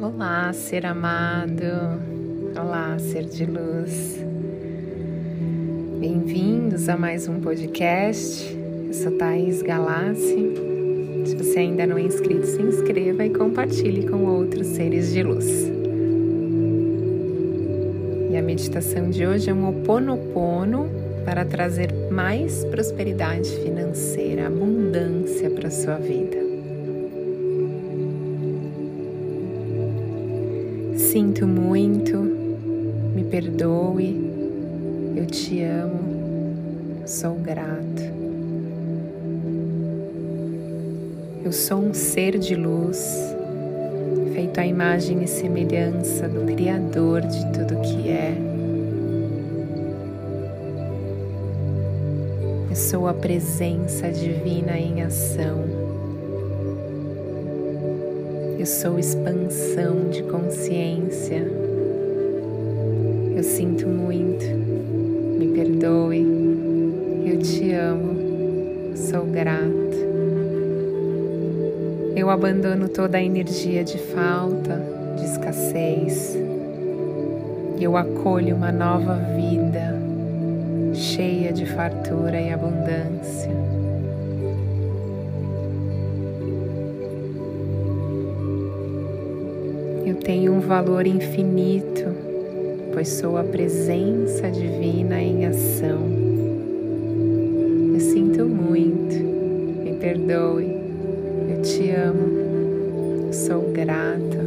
Olá, ser amado. Olá, ser de luz. Bem-vindos a mais um podcast. Eu sou Thaís Galassi. Se você ainda não é inscrito, se inscreva e compartilhe com outros seres de luz. E a meditação de hoje é um oponopono para trazer mais prosperidade financeira, abundância para sua vida. Sinto muito, me perdoe, eu te amo, sou grato. Eu sou um ser de luz, feito à imagem e semelhança do Criador de tudo que é. Eu sou a presença divina em ação. Eu sou expansão de consciência. Eu sinto muito. Me perdoe. Eu te amo. Sou grato. Eu abandono toda a energia de falta, de escassez. Eu acolho uma nova vida cheia de fartura e abundância. Tenho um valor infinito, pois sou a presença divina em ação. Eu sinto muito, me perdoe, eu te amo, sou grata.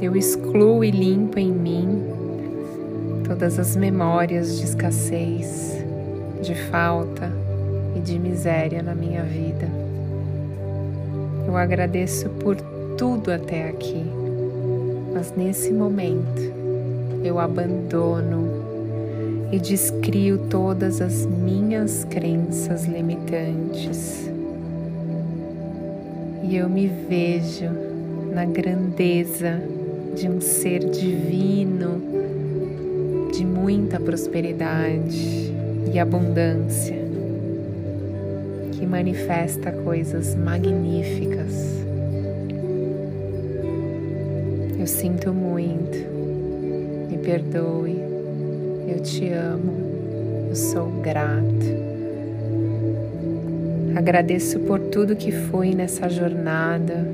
Eu excluo e limpo em mim todas as memórias de escassez, de falta e de miséria na minha vida. Eu agradeço por tudo até aqui, mas nesse momento eu abandono e descrio todas as minhas crenças limitantes. E eu me vejo na grandeza de um ser divino, de muita prosperidade e abundância que manifesta coisas magníficas. Eu sinto muito, me perdoe, eu te amo, eu sou grato. Agradeço por tudo que fui nessa jornada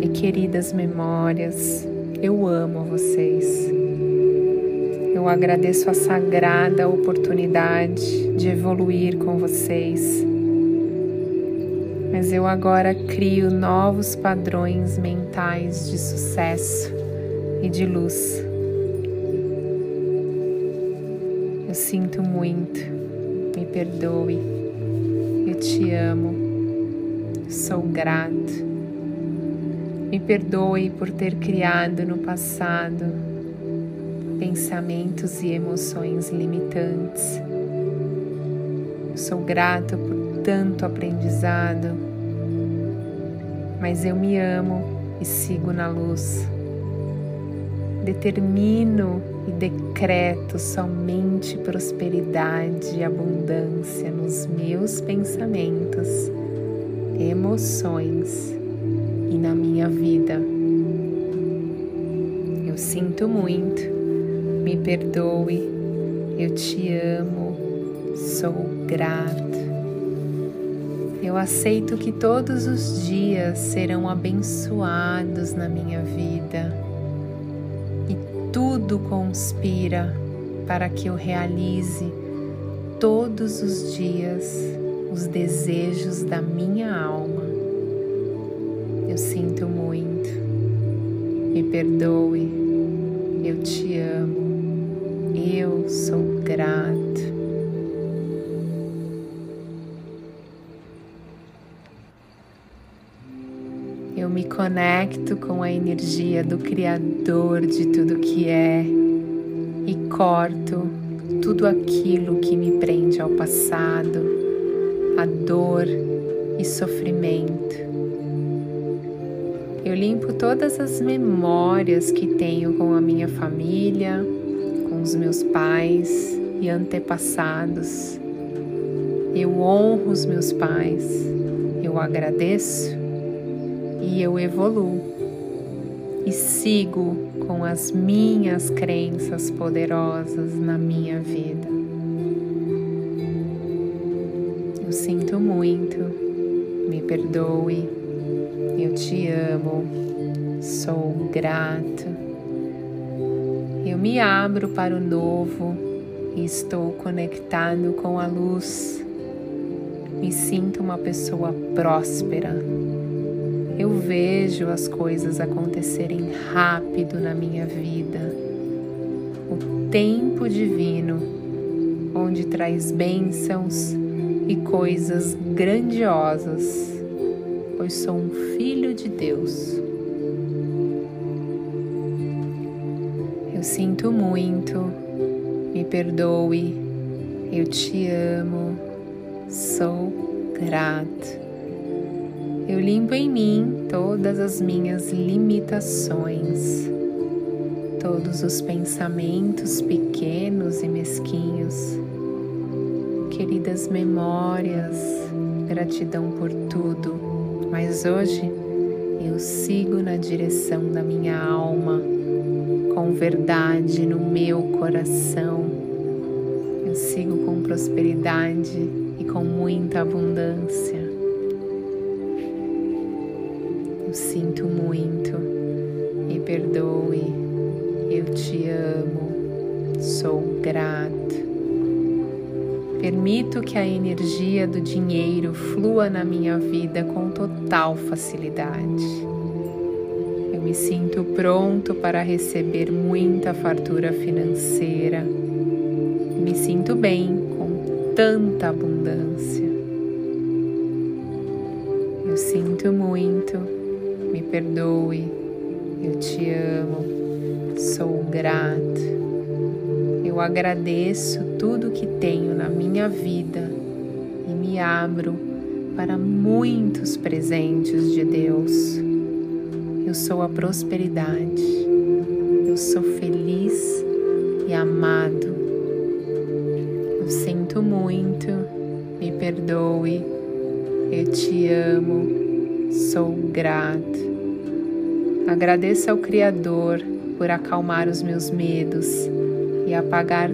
e queridas memórias, eu amo vocês. Eu agradeço a sagrada oportunidade de evoluir com vocês mas eu agora crio novos padrões mentais de sucesso e de luz. Eu sinto muito, me perdoe, eu te amo, sou grato. Me perdoe por ter criado no passado pensamentos e emoções limitantes. Sou grato por tanto aprendizado, mas eu me amo e sigo na luz. Determino e decreto somente prosperidade e abundância nos meus pensamentos, emoções e na minha vida. Eu sinto muito, me perdoe, eu te amo, sou grato. Eu aceito que todos os dias serão abençoados na minha vida e tudo conspira para que eu realize todos os dias os desejos da minha alma. Eu sinto muito, me perdoe, eu te amo, eu sou grato. Conecto com a energia do Criador de tudo que é e corto tudo aquilo que me prende ao passado, a dor e sofrimento. Eu limpo todas as memórias que tenho com a minha família, com os meus pais e antepassados. Eu honro os meus pais, eu agradeço e eu evoluo e sigo com as minhas crenças poderosas na minha vida. Eu sinto muito, me perdoe, eu te amo, sou grato. Eu me abro para o novo e estou conectado com a luz. Me sinto uma pessoa próspera eu vejo as coisas acontecerem rápido na minha vida. O tempo divino, onde traz bênçãos e coisas grandiosas, pois sou um filho de Deus. Eu sinto muito, me perdoe, eu te amo, sou grato. Eu limpo em mim todas as minhas limitações, todos os pensamentos pequenos e mesquinhos, queridas memórias, gratidão por tudo, mas hoje eu sigo na direção da minha alma, com verdade no meu coração. Eu sigo com prosperidade e com muita abundância. Sinto muito, me perdoe, eu te amo, sou grato. Permito que a energia do dinheiro flua na minha vida com total facilidade. Eu me sinto pronto para receber muita fartura financeira. Me sinto bem com tanta abundância. Eu sinto muito me perdoe, eu te amo, sou grato. Eu agradeço tudo que tenho na minha vida e me abro para muitos presentes de Deus. Eu sou a prosperidade, eu sou feliz e amado. Eu sinto muito, me perdoe, eu te amo Sou grato. Agradeço ao Criador por acalmar os meus medos e apagar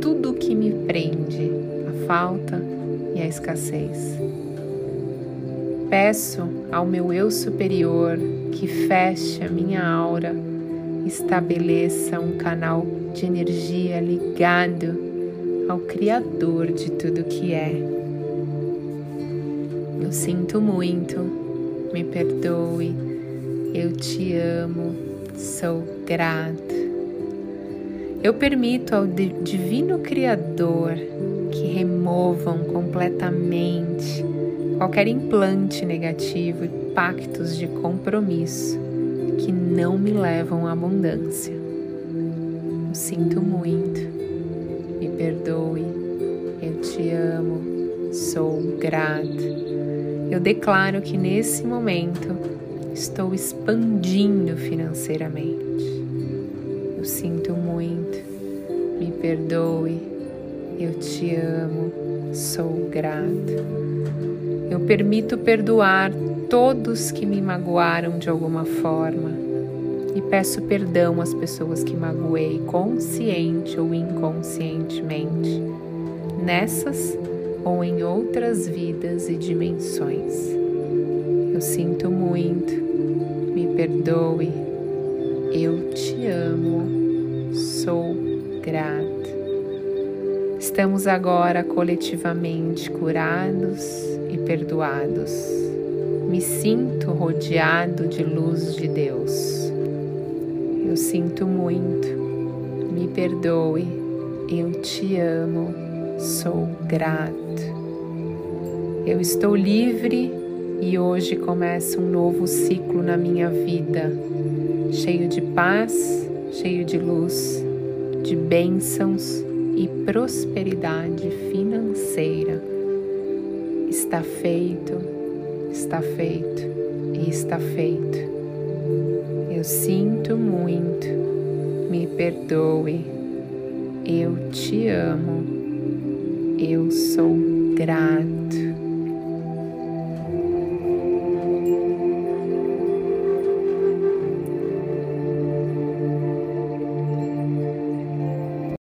tudo o que me prende, a falta e a escassez. Peço ao meu eu superior que feche a minha aura, estabeleça um canal de energia ligado ao Criador de tudo que é. Eu sinto muito me perdoe, eu te amo, sou grato. Eu permito ao Divino Criador que removam completamente qualquer implante negativo e pactos de compromisso que não me levam à abundância. Eu sinto muito, me perdoe, eu te amo, sou grato. Eu declaro que nesse momento estou expandindo financeiramente. Eu sinto muito, me perdoe, eu te amo, sou grato. Eu permito perdoar todos que me magoaram de alguma forma e peço perdão às pessoas que magoei consciente ou inconscientemente. Nessas ou em outras vidas e dimensões. Eu sinto muito, me perdoe, eu te amo, sou grato. Estamos agora coletivamente curados e perdoados. Me sinto rodeado de luz de Deus. Eu sinto muito, me perdoe, eu te amo, sou grato. Eu estou livre e hoje começa um novo ciclo na minha vida, cheio de paz, cheio de luz, de bênçãos e prosperidade financeira. Está feito, está feito e está feito. Eu sinto muito, me perdoe, eu te amo, eu sou grato.